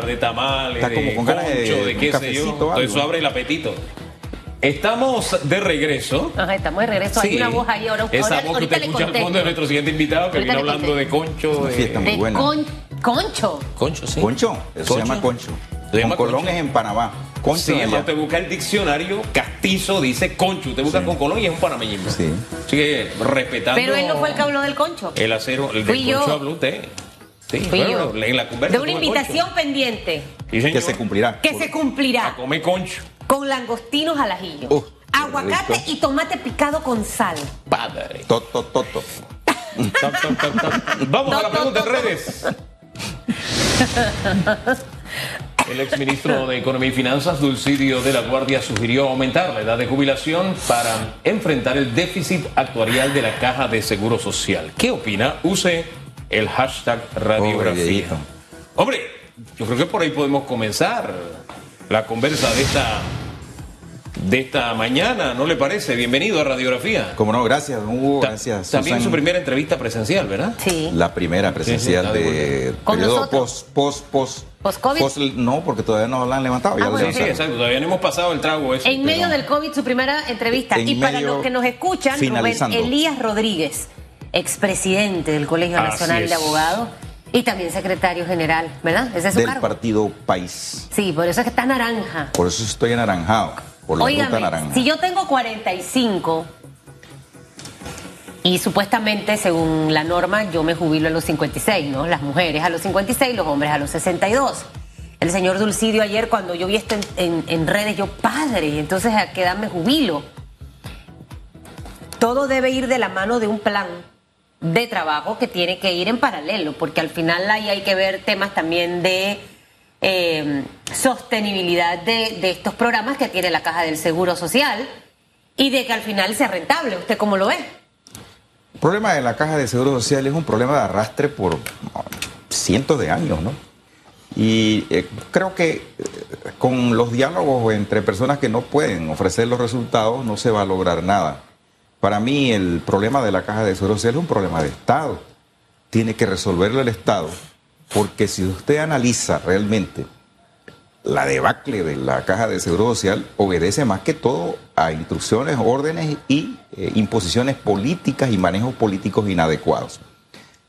de tamales, Está como con ganas de concho, de qué sé yo. algo. eso abre el apetito. Estamos de regreso. Ajá, estamos de regreso. Hay una voz ahí. Ahora, Esa ahora- voz que usted escucha al fondo de nuestro siguiente invitado que Ahorita viene hablando de concho. Una de- muy buena. con- concho. Concho, sí. Concho, eso Concho. se llama concho. Se llama Con Colón concho. es en Panamá. Concho Sí, cuando usted busca el diccionario, castizo dice concho. Usted busca Sí. con Colón y es un panameñismo. Sí. Así que respetando. Pero él no fue el que habló del concho. El acero, el Fui del yo. concho habló usted. Sí, bueno, en la conversa De una invitación concho. pendiente Sí. Que se cumplirá. que se A cumplirá comer concho. con langostinos al ajillo, aguacate rico. y tomate picado con sal. Padre. Toto, toto. Tap. Vamos a la pregunta en redes. El exministro de Economía y Finanzas, Dulcidio de la Guardia, sugirió aumentar la edad de jubilación para enfrentar el déficit actuarial de la Caja de Seguro Social. ¿Qué opina? Use el hashtag radiografía. Hombre, yo creo que por ahí podemos comenzar la conversa de esta, de esta mañana, ¿no le parece? Bienvenido a Radiografía. Como no, gracias, don Hugo, Ta- gracias. También Susan. su primera entrevista presencial, ¿verdad? Sí. La primera presencial Sí, sí, está de periodo post, post, post. ¿Post-COVID? post- no, porque todavía no la han levantado. Ya Ah, bueno, Sí, exacto. Todavía no hemos pasado el trago ese. En medio del COVID, su primera entrevista. En y para los que nos escuchan, Rubén. Elías Rodríguez, expresidente del Colegio Así Nacional es. de Abogados y también secretario general, ¿verdad? Ese es su Del cargo. partido País. Sí, por eso es que está naranja. Por eso estoy anaranjado. Por la ruta Óigame, naranja. si yo tengo 45 y supuestamente según la norma yo me jubilo a los 56, ¿no? Las mujeres a los 56, los hombres a los 62. El señor Dulcidio ayer cuando yo vi esto en, en- en redes, yo padre, entonces a qué edad me jubilo. Todo debe ir de la mano de un plan de trabajo que tiene que ir en paralelo, porque al final ahí hay que ver temas también de eh, sostenibilidad de, de estos programas que tiene la Caja del Seguro Social y de que al final sea rentable. ¿Usted cómo lo ve? El problema de la caja de seguro social es un problema de arrastre por cientos de años, ¿no? Y eh, creo que eh, con los diálogos entre personas que no pueden ofrecer los resultados no se va a lograr nada. Para mí el problema de la caja de seguro social es un problema de Estado. Tiene que resolverlo el Estado, porque si usted analiza realmente la debacle de la caja de seguro social obedece más que todo a instrucciones, órdenes y eh, imposiciones políticas y manejos políticos inadecuados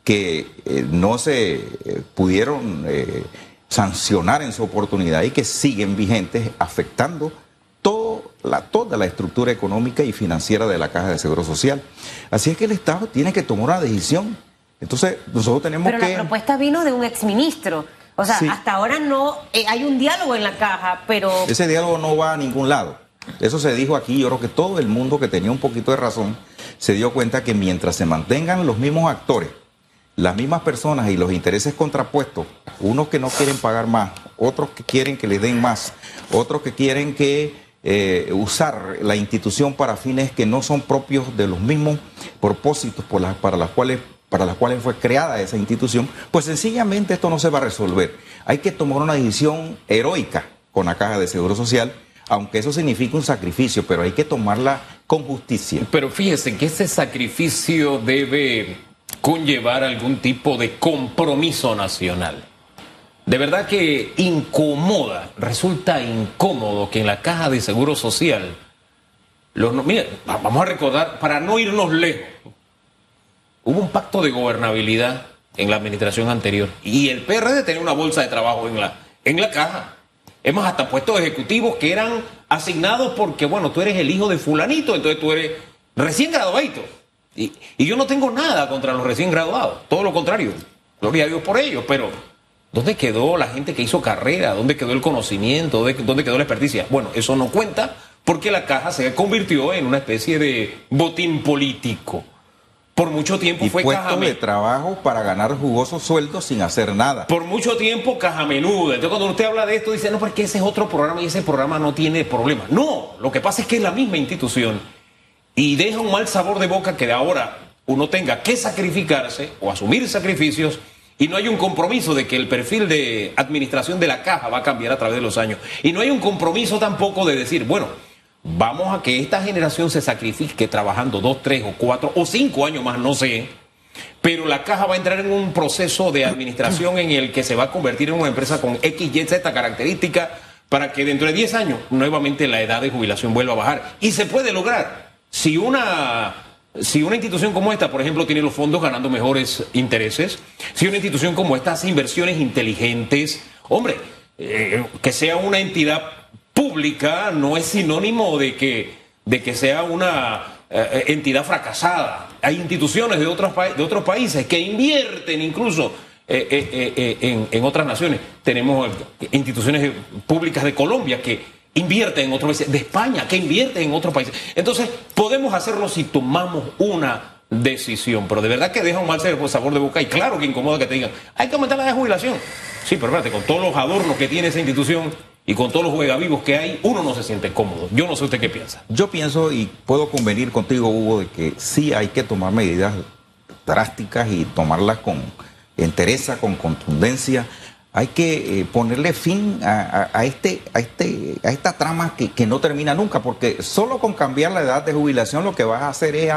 que eh, no se eh, pudieron sancionar en su oportunidad y que siguen vigentes afectando la, toda la estructura económica y financiera de la caja de seguro social. Así es que el Estado tiene que tomar una decisión. Entonces nosotros tenemos Pero que... la propuesta vino de un exministro. O sea, Sí. hasta ahora no eh, hay un diálogo en la caja, pero Ese diálogo no va a ningún lado. Eso se dijo aquí, yo creo que todo el mundo que tenía un poquito de razón se dio cuenta que mientras se mantengan los mismos actores, las mismas personas y los intereses contrapuestos, unos que no quieren pagar más, otros que quieren que les den más, otros que quieren que eh, usar la institución para fines que no son propios de los mismos propósitos por para, las cuales, para las cuales fue creada esa institución, pues sencillamente esto no se va a resolver. Hay que tomar una decisión heroica con la caja de seguro social, aunque eso significa un sacrificio, pero hay que tomarla con justicia. Pero fíjese que ese sacrificio debe conllevar algún tipo de compromiso nacional. De verdad que incomoda, resulta incómodo que en la caja de seguro social, los, va- vamos a recordar, para no irnos lejos, hubo un pacto de gobernabilidad en la administración anterior y el PRD tenía una bolsa de trabajo en la, en la caja. Hemos hasta puestos ejecutivos que eran asignados porque, bueno, tú eres el hijo de fulanito, entonces tú eres recién graduadito. Y, y yo no tengo nada contra los recién graduados, todo lo contrario. Gloria a Dios por ellos, pero ¿dónde quedó la gente que hizo carrera? ¿Dónde quedó el conocimiento? ¿Dónde, quedó la experticia? Bueno, eso no cuenta porque la caja se convirtió en una especie de botín político. Por mucho tiempo Y fue puestos caja de trabajo para ganar jugosos sueldos sin hacer nada. por mucho tiempo caja menuda. Entonces cuando usted habla de esto dice, no, porque ese es otro programa y ese programa no tiene problema. No, lo que pasa es que es la misma institución y deja un mal sabor de boca que de ahora uno tenga que sacrificarse o asumir sacrificios y no hay un compromiso de que el perfil de administración de la caja va a cambiar a través de los años. Y no hay un compromiso tampoco de decir, bueno, vamos a que esta generación se sacrifique trabajando dos, tres o cuatro o cinco años más, no sé, pero la caja va a entrar en un proceso de administración en el que se va a convertir en una empresa con X, Y, Z característica para que dentro de 10 años nuevamente la edad de jubilación vuelva a bajar. Y se puede lograr. Si una, si una institución como esta, por ejemplo, tiene los fondos ganando mejores intereses, si una institución como esta hace inversiones inteligentes, hombre, eh, que sea una entidad pública no es sinónimo de que, de que sea una eh, entidad fracasada. Hay instituciones de otros, países que invierten incluso eh, en, en, otras naciones. Tenemos instituciones públicas de Colombia que invierten en otros países, de España que invierten en otros países. Entonces, podemos hacerlo si tomamos una decisión, pero de verdad que deja un mal sabor de boca y claro que incomoda que te digan, hay que aumentar la de jubilación. Sí, pero espérate, con todos los adornos que tiene esa institución, y con todos los juegavivos que hay, uno no se siente cómodo. Yo no sé usted qué piensa. Yo pienso y puedo convenir contigo, Hugo, de que sí hay que tomar medidas drásticas y tomarlas con entereza, con contundencia. Hay que eh, ponerle fin a, este, a, este, a esta trama que, no termina nunca, porque solo con cambiar la edad de jubilación lo que vas a hacer es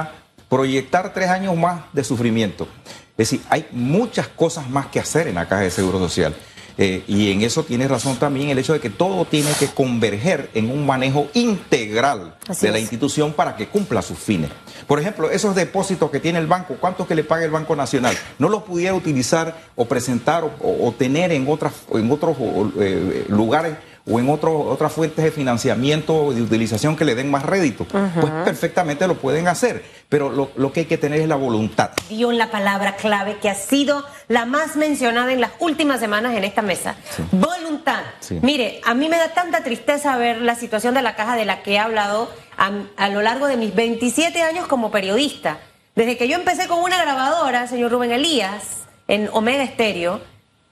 proyectar tres años más de sufrimiento. Es decir, hay muchas cosas más que hacer en la Caja de Seguro Social. Eh, y en eso tiene razón también el hecho de que todo tiene que converger en un manejo integral de la institución para que cumpla sus fines. Por ejemplo, esos depósitos que tiene el banco, ¿cuántos que le paga el Banco Nacional? No los pudiera utilizar o presentar o, tener en, otras, en otros eh, lugares o en otras fuentes de financiamiento o de utilización que le den más rédito, pues perfectamente lo pueden hacer. Pero lo, que hay que tener es la voluntad. Dio la palabra clave que ha sido la más mencionada en las últimas semanas en esta mesa. Voluntad. Mire, a mí me da tanta tristeza ver la situación de la caja de la que he hablado a, a lo largo de mis 27 años como periodista. Desde que yo empecé con una grabadora, señor Rubén Elías, en Omega Estéreo,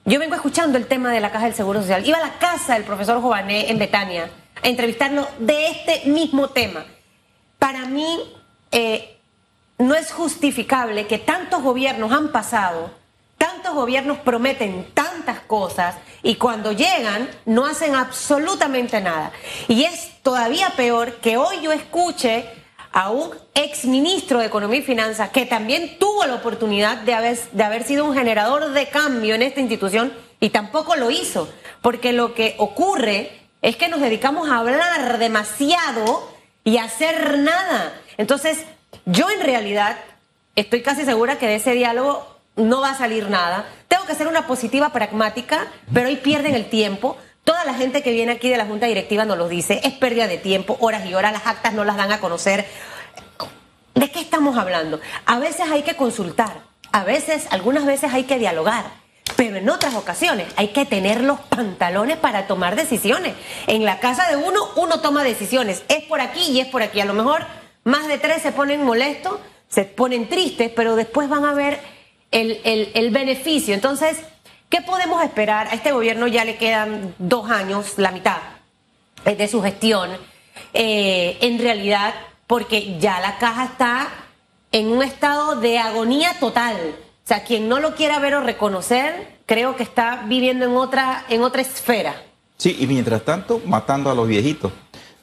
yo vengo escuchando el tema de la Caja del Seguro Social. Iba a la casa del profesor Jované en Betania a entrevistarlo de este mismo tema. Para mí eh, no es justificable que tantos gobiernos han pasado, tantos gobiernos prometen tantas cosas y cuando llegan no hacen absolutamente nada. Y es todavía peor que hoy yo escuche a un ex ministro de Economía y Finanzas que también tuvo la oportunidad de haber, de haber sido un generador de cambio en esta institución y tampoco lo hizo, porque lo que ocurre es que nos dedicamos a hablar demasiado y a hacer nada. Entonces, yo en realidad estoy casi segura que de ese diálogo no va a salir nada. Tengo que ser una positiva pragmática, pero hoy pierden el tiempo. Toda la gente que viene aquí de la Junta Directiva nos lo dice, es pérdida de tiempo, horas y horas, las actas no las dan a conocer. ¿De qué estamos hablando? A veces hay que consultar, a veces, algunas veces hay que dialogar, pero en otras ocasiones hay que tener los pantalones para tomar decisiones. En la casa de uno, uno toma decisiones, es por aquí y es por aquí. A lo mejor más de tres se ponen molestos, se ponen tristes, pero después van a ver el, el beneficio. Entonces, ¿Qué podemos esperar? A este gobierno ya le quedan dos años, la mitad de su gestión. Eh, en realidad, porque ya la caja está en un estado de agonía total. O sea, quien no lo quiera ver o reconocer, creo que está viviendo en otra, en otra esfera. Sí, y mientras tanto, matando a los viejitos.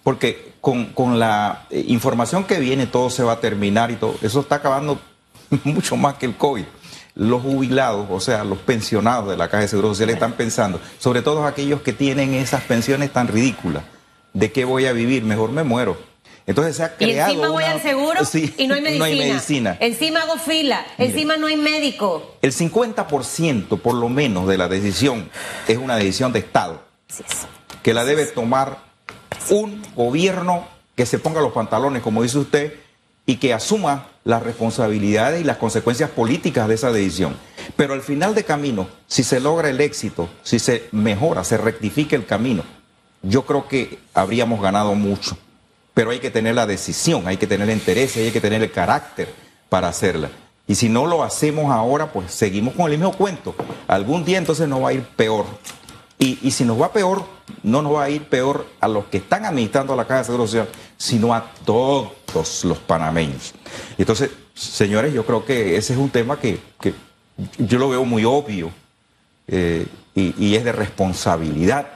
Porque con, con la eh, información que viene, todo se va a terminar y todo. Eso está acabando mucho más que el COVID los jubilados, o sea, los pensionados de la Caja de Seguro Social están pensando, sobre todo aquellos que tienen esas pensiones tan ridículas, ¿de qué voy a vivir? Mejor me muero. Entonces se ha creado. Y encima voy al seguro y no hay, medicina. no hay, medicina. Encima hago fila, encima no hay médico. El 50% por lo menos de la decisión es una decisión de Estado. Que la debe tomar un gobierno que se ponga los pantalones, como dice usted, y que asuma las responsabilidades y las consecuencias políticas de esa decisión. Pero al final de camino, si se logra el éxito, si se mejora, se rectifica el camino, yo creo que habríamos ganado mucho. Pero hay que tener la decisión, hay que tener el interés, hay que tener el carácter para hacerla. Y si no lo hacemos ahora, pues seguimos con el mismo cuento. Algún día entonces nos va a ir peor. Y, si nos va peor, no nos va a ir peor a los que están administrando la Caja de Seguro Social, sino a todos los panameños. Entonces, señores, yo creo que ese es un tema que, yo lo veo muy obvio eh, y, es de responsabilidad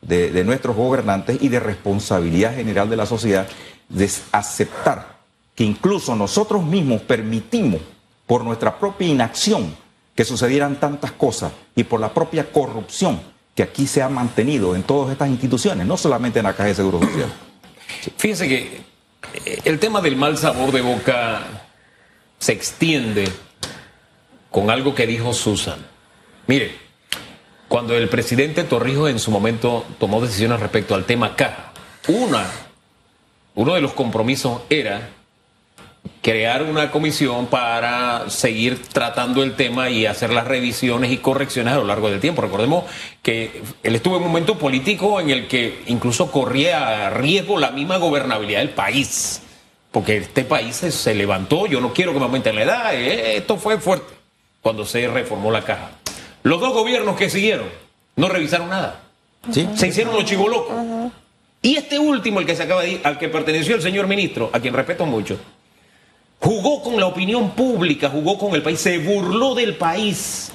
de, de, nuestros gobernantes y de responsabilidad general de la sociedad de aceptar que incluso nosotros mismos permitimos por nuestra propia inacción que sucedieran tantas cosas y por la propia corrupción que aquí se ha mantenido en todas estas instituciones, no solamente en la Caja de Seguro Social. Fíjense que el tema del mal sabor de boca se extiende con algo que dijo Susan. Mire, cuando el presidente Torrijos en su momento tomó decisiones respecto al tema caja, una, uno de los compromisos era crear una comisión para seguir tratando el tema y hacer las revisiones y correcciones a lo largo del tiempo. Recordemos que él estuvo en un momento político en el que incluso corría a riesgo la misma gobernabilidad del país, porque este país se, levantó, yo no quiero que me aumenten la edad, eh, esto fue fuerte cuando se reformó la caja. Los dos gobiernos que siguieron no revisaron nada. Se hicieron los chivolocos. Y este último, el que se acaba de ir, al que perteneció el señor ministro, a quien respeto mucho, Jugó con la opinión pública, jugó con el país, se burló del país.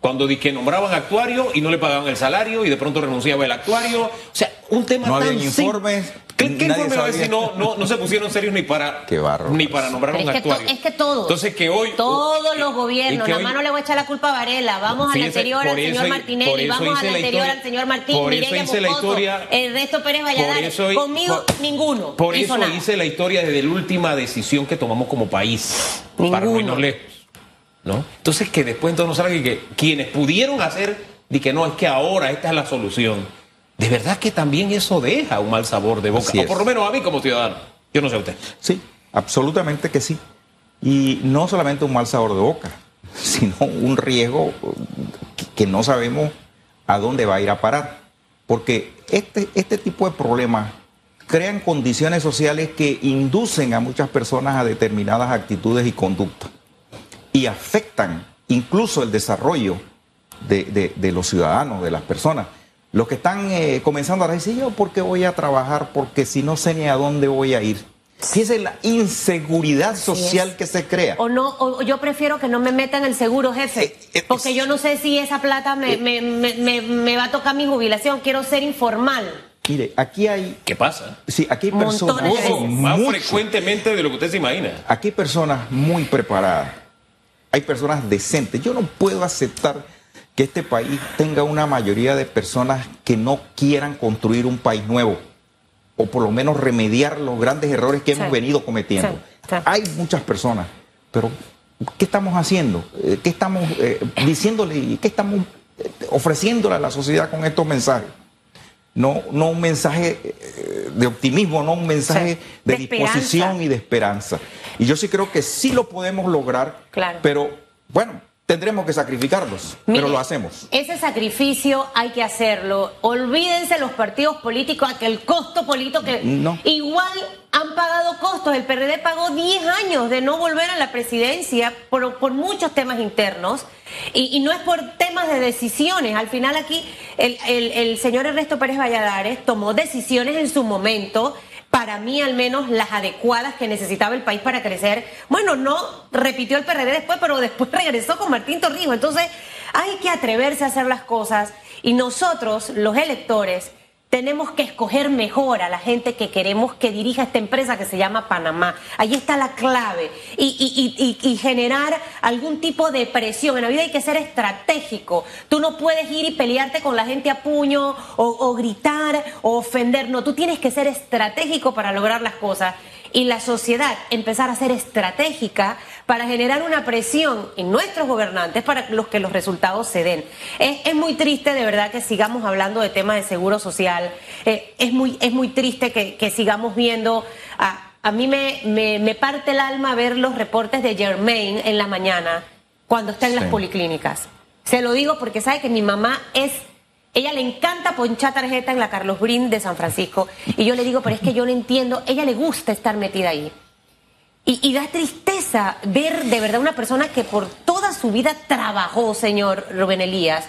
Cuando que nombraban actuario y no le pagaban el salario y de pronto renunciaba el actuario. O sea, un tema no tan había informes. ¿Qué, qué informe va a decir? No, no, no se pusieron serios ni para, ni para nombrar un es actuario. Que es que todos. Entonces que hoy. Todos los gobiernos. Nada más no le voy a echar la culpa a Varela. Vamos al anterior al señor Martinelli. Vamos al anterior al señor Martín. Por eso hice la historia. El resto Pérez Valladares. Conmigo, ninguno. Por eso hice la historia desde la última decisión que tomamos como país. Para no irnos lejos. ¿No? Entonces que después entonces nos salga que quienes pudieron hacer, di que no, es que ahora esta es la solución de verdad que también eso deja un mal sabor de boca. o por lo menos a mí como ciudadano. Yo no sé a usted. Sí, absolutamente que sí. Y no solamente un mal sabor de boca, sino un riesgo que no sabemos a dónde va a ir a parar. Porque este, este tipo de problemas crean condiciones sociales que inducen a muchas personas a determinadas actitudes y conductas y afectan incluso el desarrollo de, de los ciudadanos, de las personas. Los que están eh, comenzando a decir, yo, ¿por qué voy a trabajar? Porque si no sé ni a dónde voy a ir. Si es la inseguridad social que se crea. O no, o yo prefiero que no me metan el seguro, jefe. Eh, eh, porque yo no sé si esa plata me, me, me, me, va a tocar mi jubilación. Quiero ser informal. Mire, aquí hay. ¿Qué pasa? Sí, aquí hay personas. más frecuentemente de lo que usted se imagina. Aquí hay personas muy preparadas. Hay personas decentes. Yo no puedo aceptar que este país tenga una mayoría de personas que no quieran construir un país nuevo o por lo menos remediar los grandes errores que hemos venido cometiendo. Hay muchas personas, pero ¿qué estamos haciendo? Eh, ¿Qué estamos eh, diciéndole? ¿Qué estamos eh, ofreciéndole a la sociedad con estos mensajes? No, no un mensaje de optimismo, no un mensaje de, disposición y de esperanza. Y yo sí creo que sí lo podemos lograr, pero bueno, tendremos que sacrificarlos, pero lo hacemos. Ese sacrificio hay que hacerlo. Olvídense los partidos políticos, aquel costo político que igual han pagado costos. El PRD pagó 10 años de no volver a la presidencia por, por muchos temas internos y, no es por temas de decisiones. Al final aquí el, el, el señor Ernesto Pérez Valladares tomó decisiones en su momento para mí al menos las adecuadas que necesitaba el país para crecer. Bueno, no repitió el PRD después, pero después regresó con Martín Torrijos. Entonces hay que atreverse a hacer las cosas y nosotros, los electores, tenemos que escoger mejor a la gente que queremos que dirija esta empresa que se llama Panamá. Ahí está la clave. Y, generar algún tipo de presión. En la vida hay que ser estratégico. Tú no puedes ir y pelearte con la gente a puño o, o gritar o ofender. No, tú tienes que ser estratégico para lograr las cosas y la sociedad empezar a ser estratégica para generar una presión en nuestros gobernantes para los que los resultados se den. Es, muy triste de verdad que sigamos hablando de temas de seguro social, eh, es, muy, es muy triste que, sigamos viendo... A, a mí me, me, parte el alma ver los reportes de Germain en la mañana cuando está en las policlínicas. Se lo digo porque sabe que mi mamá es ella le encanta ponchar tarjeta en la Carlos Brin de San Francisco. Y yo le digo, pero es que yo no entiendo. Ella le gusta estar metida ahí. Y, da tristeza ver de verdad una persona que por toda su vida trabajó, señor Rubén Elías,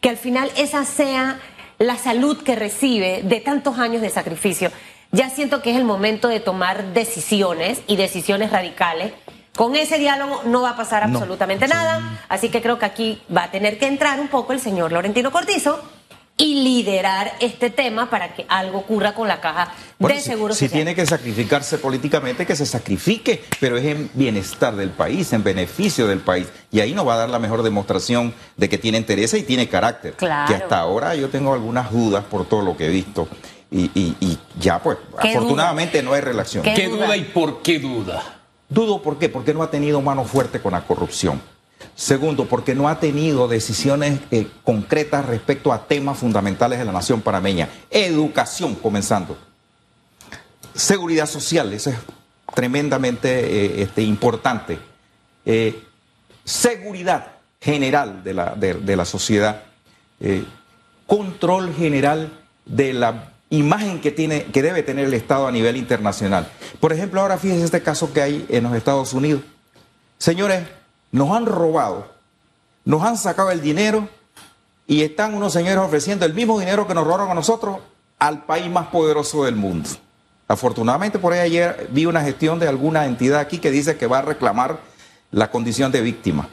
que al final esa sea la salud que recibe de tantos años de sacrificio. Ya siento que es el momento de tomar decisiones y decisiones radicales. Con ese diálogo no va a pasar absolutamente nada, así que creo que aquí va a tener que entrar un poco el señor Laurentino Cortizo y liderar este tema para que algo ocurra con la caja Bueno, de si- seguro si, social. tiene que sacrificarse políticamente, que se sacrifique, pero es en bienestar del país, en beneficio del país. Y ahí nos va a dar la mejor demostración de que tiene interés y tiene carácter. Claro. Que hasta ahora yo tengo algunas dudas por todo lo que he visto. Y, y- y ya, pues, ¿Qué afortunadamente no hay relación. ¿Qué ¿Qué duda? duda y por qué duda? Dudo por qué, porque no ha tenido mano fuerte con la corrupción. Segundo, porque no ha tenido decisiones eh, concretas respecto a temas fundamentales de la nación panameña. Educación, comenzando. Seguridad social, eso es tremendamente eh, este, importante. Eh, seguridad general de la, sociedad. Control general de la imagen que, tiene, que debe tener el Estado a nivel internacional. Por ejemplo, ahora fíjense este caso que hay en los Estados Unidos. Señores, nos han robado, nos han sacado el dinero y están unos señores ofreciendo el mismo dinero que nos robaron a nosotros al país más poderoso del mundo. Afortunadamente por ahí ayer vi una gestión de alguna entidad aquí que dice que va a reclamar la condición de víctima,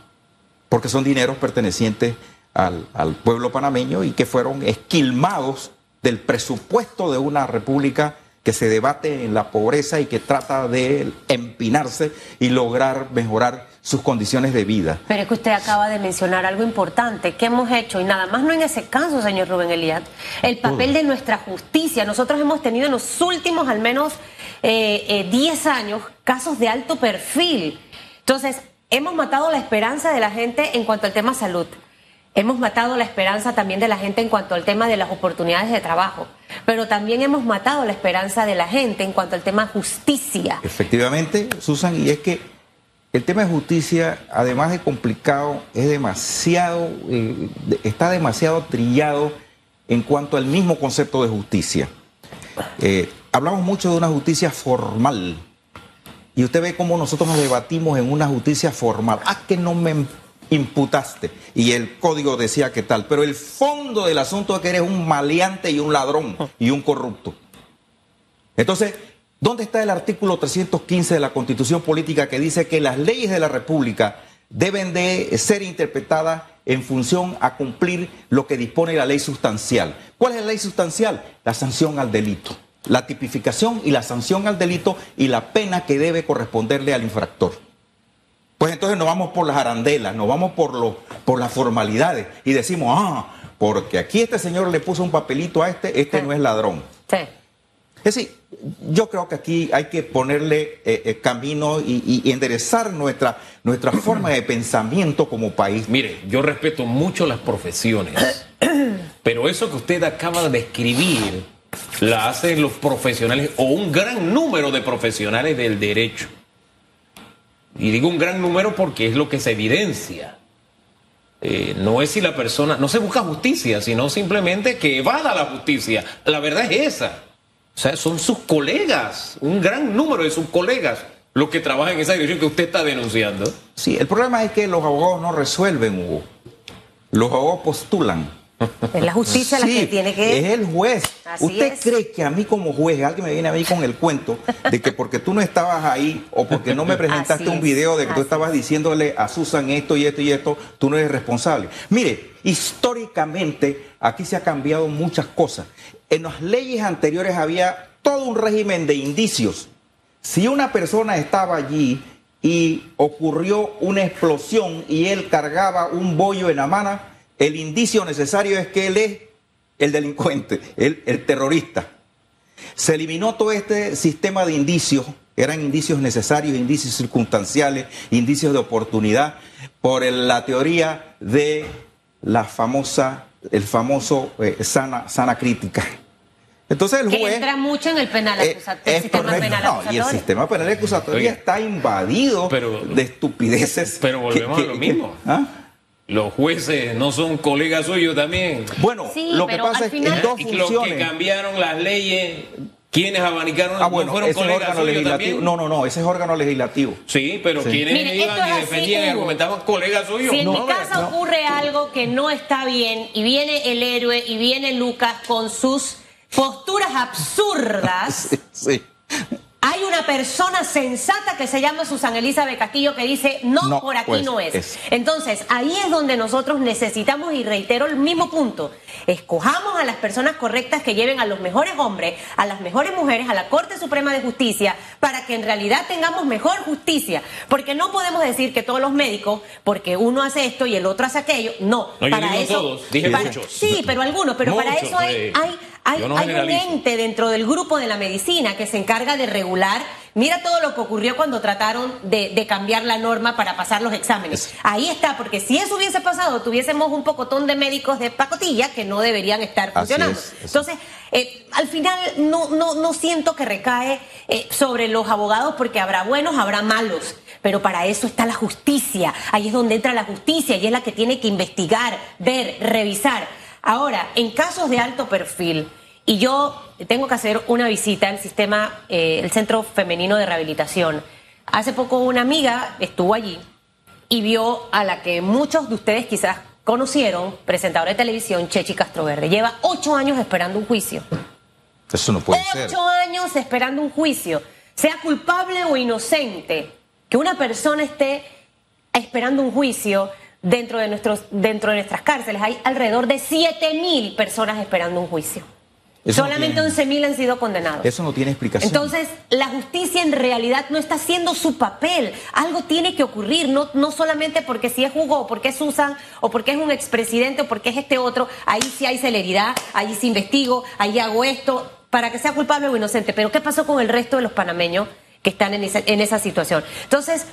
porque son dineros pertenecientes al, al pueblo panameño y que fueron esquilmados del presupuesto de una república que se debate en la pobreza y que trata de empinarse y lograr mejorar sus condiciones de vida. Pero es que usted acaba de mencionar algo importante. ¿Qué hemos hecho? Y nada más no en ese caso, señor Rubén Elías. El papel de nuestra justicia. Nosotros hemos tenido en los últimos al menos eh, eh, 10 años casos de alto perfil. Entonces, hemos matado la esperanza de la gente en cuanto al tema salud. Hemos matado la esperanza también de la gente en cuanto al tema de las oportunidades de trabajo. Pero también hemos matado la esperanza de la gente en cuanto al tema justicia. Efectivamente, Susan, y es que el tema de justicia, además de complicado, es demasiado, eh, está demasiado trillado en cuanto al mismo concepto de justicia. Eh, hablamos mucho de una justicia formal. Y usted ve cómo nosotros nos debatimos en una justicia formal. Ah, que no me imputaste. Y el código decía que tal. Pero el fondo del asunto es que eres un maleante y un ladrón y un corrupto. Entonces, ¿dónde está el artículo 315 de la Constitución Política que dice que las leyes de la República deben de ser interpretadas en función a cumplir lo que dispone la ley sustancial? ¿Cuál es la ley sustancial? La sanción al delito. La tipificación y la sanción al delito y la pena que debe corresponderle al infractor. Pues entonces nos vamos por las arandelas, nos vamos por, por las formalidades y decimos, ah, porque aquí este señor le puso un papelito a este, este no es ladrón. Sí. Es decir, yo creo que aquí hay que ponerle eh, eh, camino y, enderezar nuestra, nuestra forma de pensamiento como país. Mire, yo respeto mucho las profesiones, pero eso que usted acaba de describir la hacen los profesionales o un gran número de profesionales del derecho. Y digo un gran número porque es lo que se evidencia. Eh, no es si la persona, no se busca justicia, sino simplemente que evada la justicia. La verdad es esa. O sea, son sus colegas, un gran número de sus colegas, los que trabajan en esa dirección que usted está denunciando. Sí, el problema es que los abogados no resuelven, Hugo. Los abogados postulan. Es la justicia la que tiene que. Es el juez. Así ¿Usted es. cree que a mí como juez, alguien me viene a mí con el cuento de que porque tú no estabas ahí o porque no me presentaste Así un video de que tú estabas diciéndole a Susan esto y esto y esto, tú no eres responsable? Mire, históricamente aquí se ha cambiado muchas cosas. En las leyes anteriores había todo un régimen de indicios. Si una persona estaba allí y ocurrió una explosión y él cargaba un bollo en la mano, el indicio necesario es que él es el delincuente, el, terrorista. Se eliminó todo este sistema de indicios, eran indicios necesarios, indicios circunstanciales, indicios de oportunidad, por la teoría de la famosa, el famoso eh, sana, sana crítica. Entonces el que juez... entra mucho en el penal Eh, acusatorio. es sistema correcto. penal No, y el sistema penal acusatorio Oiga. está invadido Pero- de estupideces. pero volvemos a lo mismo. ¿Ah? Los jueces no son colegas suyos también. Bueno, Sí, lo que pasa al es que en dos Y los que funciones. cambiaron las leyes, quienes abanicaron, Ah, no bueno, fueron ese órgano suyos legislativo. también. No, no, no, ese es órgano legislativo. Sí, pero Sí. quienes Mire, iban y defendían y argumentaban colegas suyos. Si en No, mi casa no. ocurre algo que no está bien y viene el héroe y viene Lucas con sus posturas absurdas, Sí, sí. Hay una persona sensata que se llama Susana Elizabeth Castillo que dice, no, No, por aquí pues, no es. es. Entonces, ahí es donde nosotros necesitamos, y reitero el mismo punto, escojamos a las personas correctas que lleven a los mejores hombres, a las mejores mujeres, a la Corte Suprema de Justicia, para que en realidad tengamos mejor justicia. Porque no podemos decir que todos los médicos, porque uno hace esto y el otro hace aquello, no. No, yo para digo eso, todos, dije para- muchos. Sí, pero algunos, pero para eso hay, hay, hay, yo no hay un ente dentro del grupo de la medicina que se encarga de regular. Mira todo lo que ocurrió cuando trataron de, de cambiar la norma para pasar los exámenes. Ahí está, porque si eso hubiese pasado, tuviésemos un pocotón de médicos de pacotilla que no deberían estar Así funcionando. es, así. Entonces, eh, al final no, no, no siento que recae eh, sobre los abogados porque habrá buenos, habrá malos. Pero para eso está la justicia. Ahí es donde entra la justicia y es la que tiene que investigar, ver, revisar. Ahora, en casos de alto perfil, y yo tengo que hacer una visita al sistema, eh, el Centro Femenino de Rehabilitación. Hace poco una amiga estuvo allí y vio a la que muchos de ustedes quizás conocieron, presentadora de televisión, Chechi Castroverde. Lleva ocho años esperando un juicio. Eso no puede ser. Ocho años esperando un juicio, sea culpable o inocente, que una persona esté esperando un juicio dentro de, nuestros, dentro de nuestras cárceles. Hay alrededor de 7 mil personas esperando un juicio. Eso no Solamente tiene- 11 mil han sido condenados. Eso no tiene explicación. Entonces, la justicia en realidad no está haciendo su papel. Algo tiene que ocurrir, no, no solamente porque si es Hugo, o porque es Susan, o porque es un expresidente, o porque es este otro. Ahí sí hay celeridad, ahí sí investigo, ahí hago esto, para que sea culpable o inocente. Pero, ¿qué pasó con el resto de los panameños que están en esa, en esa situación? Entonces,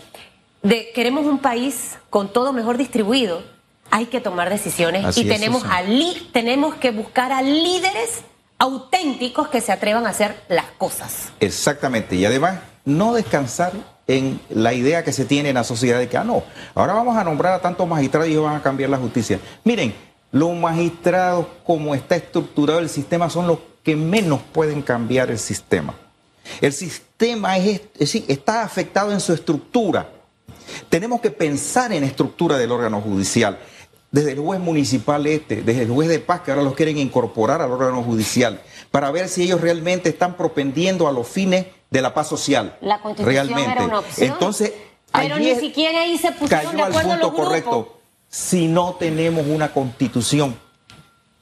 de, queremos un país con todo mejor distribuido. Hay que tomar decisiones Así y tenemos, Susan. a li- tenemos que buscar a líderes auténticos que se atrevan a hacer las cosas. Exactamente. Y además, no descansar en la idea que se tiene en la sociedad de que, ah, no, ahora vamos a nombrar a tantos magistrados y ellos van a cambiar la justicia. Miren, los magistrados, como está estructurado el sistema, son los que menos pueden cambiar el sistema. El sistema es, es está afectado en su estructura. Tenemos que pensar en la estructura del órgano judicial. Desde el juez municipal este, desde el juez de paz, que ahora los quieren incorporar al órgano judicial, para ver si ellos realmente están propendiendo a los fines de la paz social. La constitución realmente. era una opción. Entonces, Pero ni siquiera ahí se pusieron cayó de al punto los grupos. correcto. Si no tenemos una constitución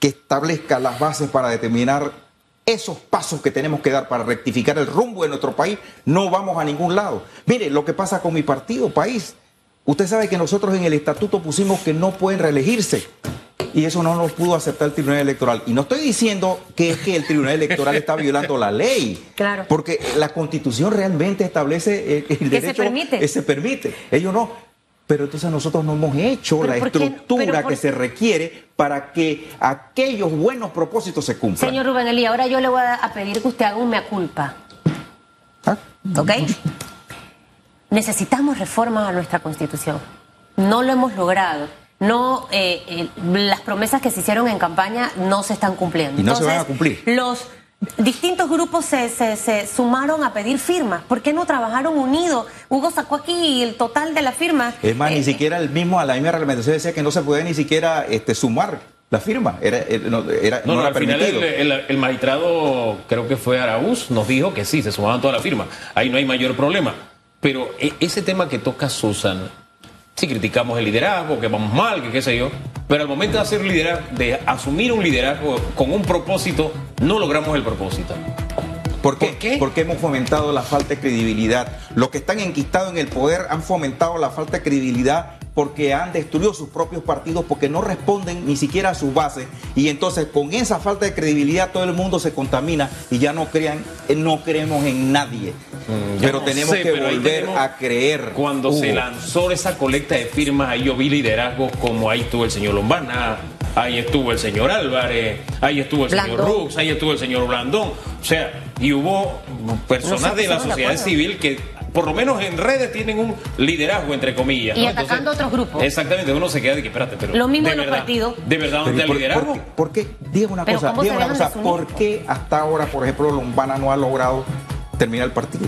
que establezca las bases para determinar esos pasos que tenemos que dar para rectificar el rumbo de nuestro país, no vamos a ningún lado. Mire, lo que pasa con mi partido, país. Usted sabe que nosotros en el estatuto pusimos que no pueden reelegirse. Y eso no nos pudo aceptar el Tribunal Electoral. Y no estoy diciendo que es que el Tribunal Electoral está violando la ley. Claro. Porque la Constitución realmente establece eh, el se derecho. permite. eh, se permite. Ellos no. Pero entonces nosotros no hemos hecho Pero la estructura Pero ¿por que se requiere para que aquellos buenos propósitos se cumplan. Señor Rubén Elí, ahora yo le voy a a pedir que usted haga un mea culpa. ¿Ah? ¿Ok? Necesitamos reformas a nuestra constitución. No lo hemos logrado. No, eh, eh, las promesas que se hicieron en campaña no se están cumpliendo. Y no se van a cumplir. Los distintos grupos se, se- se sumaron a pedir firmas. ¿Por qué no trabajaron unidos? Hugo sacó aquí el total de las firmas. Es más, Eh, ni siquiera el mismo, a la misma reglamentación decía que no se podía ni siquiera este, sumar la firma. Era, era- no, era, No, no no, era al final el, permitido. el- el magistrado, creo que fue Araúz, nos dijo que sí, se sumaban todas las firmas. Ahí no hay mayor problema. Pero e- ese tema que toca Susan, si criticamos el liderazgo, que vamos mal, que qué sé yo, pero al momento de hacer liderazgo, de asumir un liderazgo con un propósito, no logramos el propósito. ¿Por qué? ¿Por qué? Porque hemos fomentado la falta de credibilidad. Los que están enquistados en el poder han fomentado la falta de credibilidad porque han destruido sus propios partidos porque no responden ni siquiera a sus bases. Y entonces con esa falta de credibilidad todo el mundo se contamina y ya no crean eh, no creemos en nadie. Mm, pero no tenemos sé, que pero volver tenemos- a creer. Cuando se lanzó esa colecta de firmas, ahí yo vi liderazgos como ahí estuvo el señor Lombana, ahí estuvo el señor Álvarez, ahí estuvo el señor. Rux, ahí estuvo el señor Blandón. O sea, y hubo personas No de la de sociedad civil que por lo menos en redes tienen un liderazgo, entre comillas. Y ¿no? atacando a otros grupos. Exactamente, uno se queda de que, espérate, pero... Lo mismo de en los verdad, partidos. ¿De verdad dónde ¿y hay por, liderazgo? por qué- por qué? Diga una cosa, ¿cómo diga se una cosa? ¿por qué hasta ahora, por ejemplo, Lombana no ha logrado terminar el partido?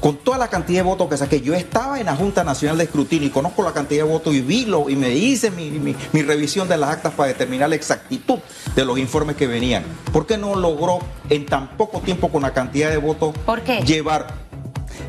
Con toda la cantidad de votos que saqué, yo estaba en la Junta Nacional de Escrutinio y conozco la cantidad de votos y vi lo, y me hice mi, mi- mi revisión de las actas para determinar la exactitud de los informes que venían. ¿Por qué no logró en tan poco tiempo con la cantidad de votos ¿Por qué? llevar?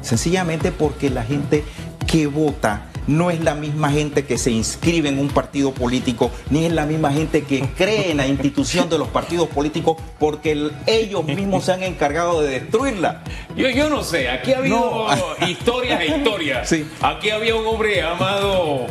Sencillamente porque la gente que vota no es la misma gente que se inscribe en un partido político, ni es la misma gente que cree en la institución de los partidos políticos, porque el- ellos mismos se han encargado de destruirla. Yo, yo no sé, aquí ha habido No. historias e historias. Sí. Aquí había un hombre llamado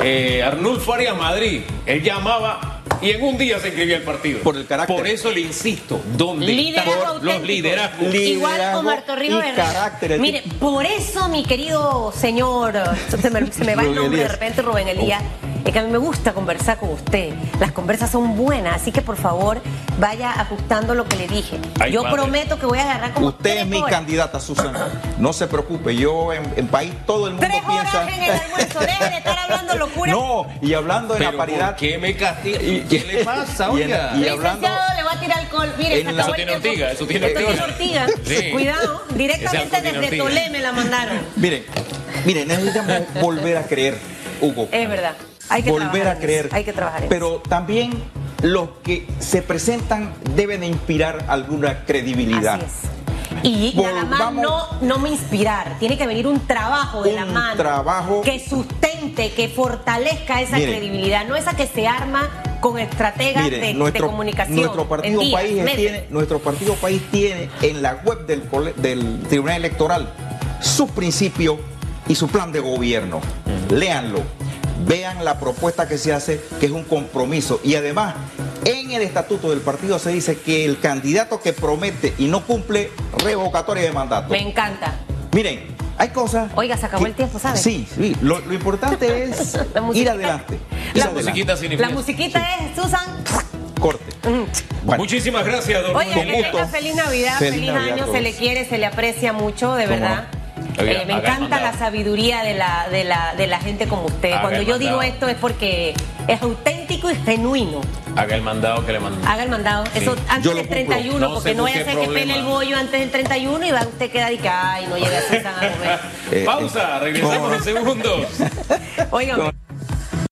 eh, Arnulfo Arias Madrid. Él llamaba y en un día se inscribía al partido. Por el carácter. Por eso le insisto, ¿dónde Liderazgo están los liderazgos? Li- Igual Liderazgo Omar Torrijos Herrera. carácter, el Mire, tipo- por eso, mi querido señor, se me, se me va el nombre de repente, Rubén Elías, es que a mí me gusta conversar con usted. Las conversas son buenas, así que por favor vaya ajustando lo que le dije. Ay, Yo prometo que voy a agarrar como Usted es mi horas. candidata, Susana. No se preocupe, yo en, en país todo el mundo Tres piensa. horas en el almuerzo, deje de estar hablando locura. No, y hablando de la paridad. ¿por qué me castiga? Y- ¿Qué le pasa, y en- oiga? y hablando- Licenciado, le va a tirar alcohol. Mire, En la- Eso tiene ortiga, eso tiene ortiga. ortiga. Sí. Cuidado, directamente desde. Tolé me la mandaron. Miren, miren, necesitamos volver a creer, Hugo. Es verdad. Hay que volver a creer. eso, Hay que trabajar Pero también los que se presentan deben de inspirar alguna credibilidad. Así es. Y nada más no, no me inspirar, tiene que venir un trabajo de la Un mano trabajo- que sustente, que fortalezca esa Miren. credibilidad, no esa que se arma con estrategas Miren, de, comunicación. nuestro partido días, país meses. tiene, nuestro partido país tiene en la web del, Tribunal Electoral su principio y su plan de gobierno. Léanlo. Vean la propuesta que se hace, que es un compromiso. Y además, en el estatuto del partido se dice que el candidato que promete y no cumple, revocatoria de mandato. Me encanta. Miren, hay cosas. Oiga, se acabó que- el tiempo, ¿sabe? Sí, sí. Lo, lo importante es La ir adelante. ir La adelante. musiquita sin La musiquita es Susan. Corte. Bueno. Muchísimas gracias, don Oye, con que gusto. tenga feliz Navidad, Feliz feliz, Navidad año, se le quiere, se le aprecia mucho, de ¿Cómo verdad. Oiga, Eh, me encanta la sabiduría de la, de la, de la gente como usted. Haga Cuando yo digo esto es porque es auténtico y genuino. Haga el mandado que le mandó. Haga el mandado. Sí. Eso antes del cumplo. 31, No porque no vaya a ser que pele el bollo antes del 31 y va usted quedar y que, ay, no llega a Susana a comer. Pausa, regresamos en segundos. Óigame.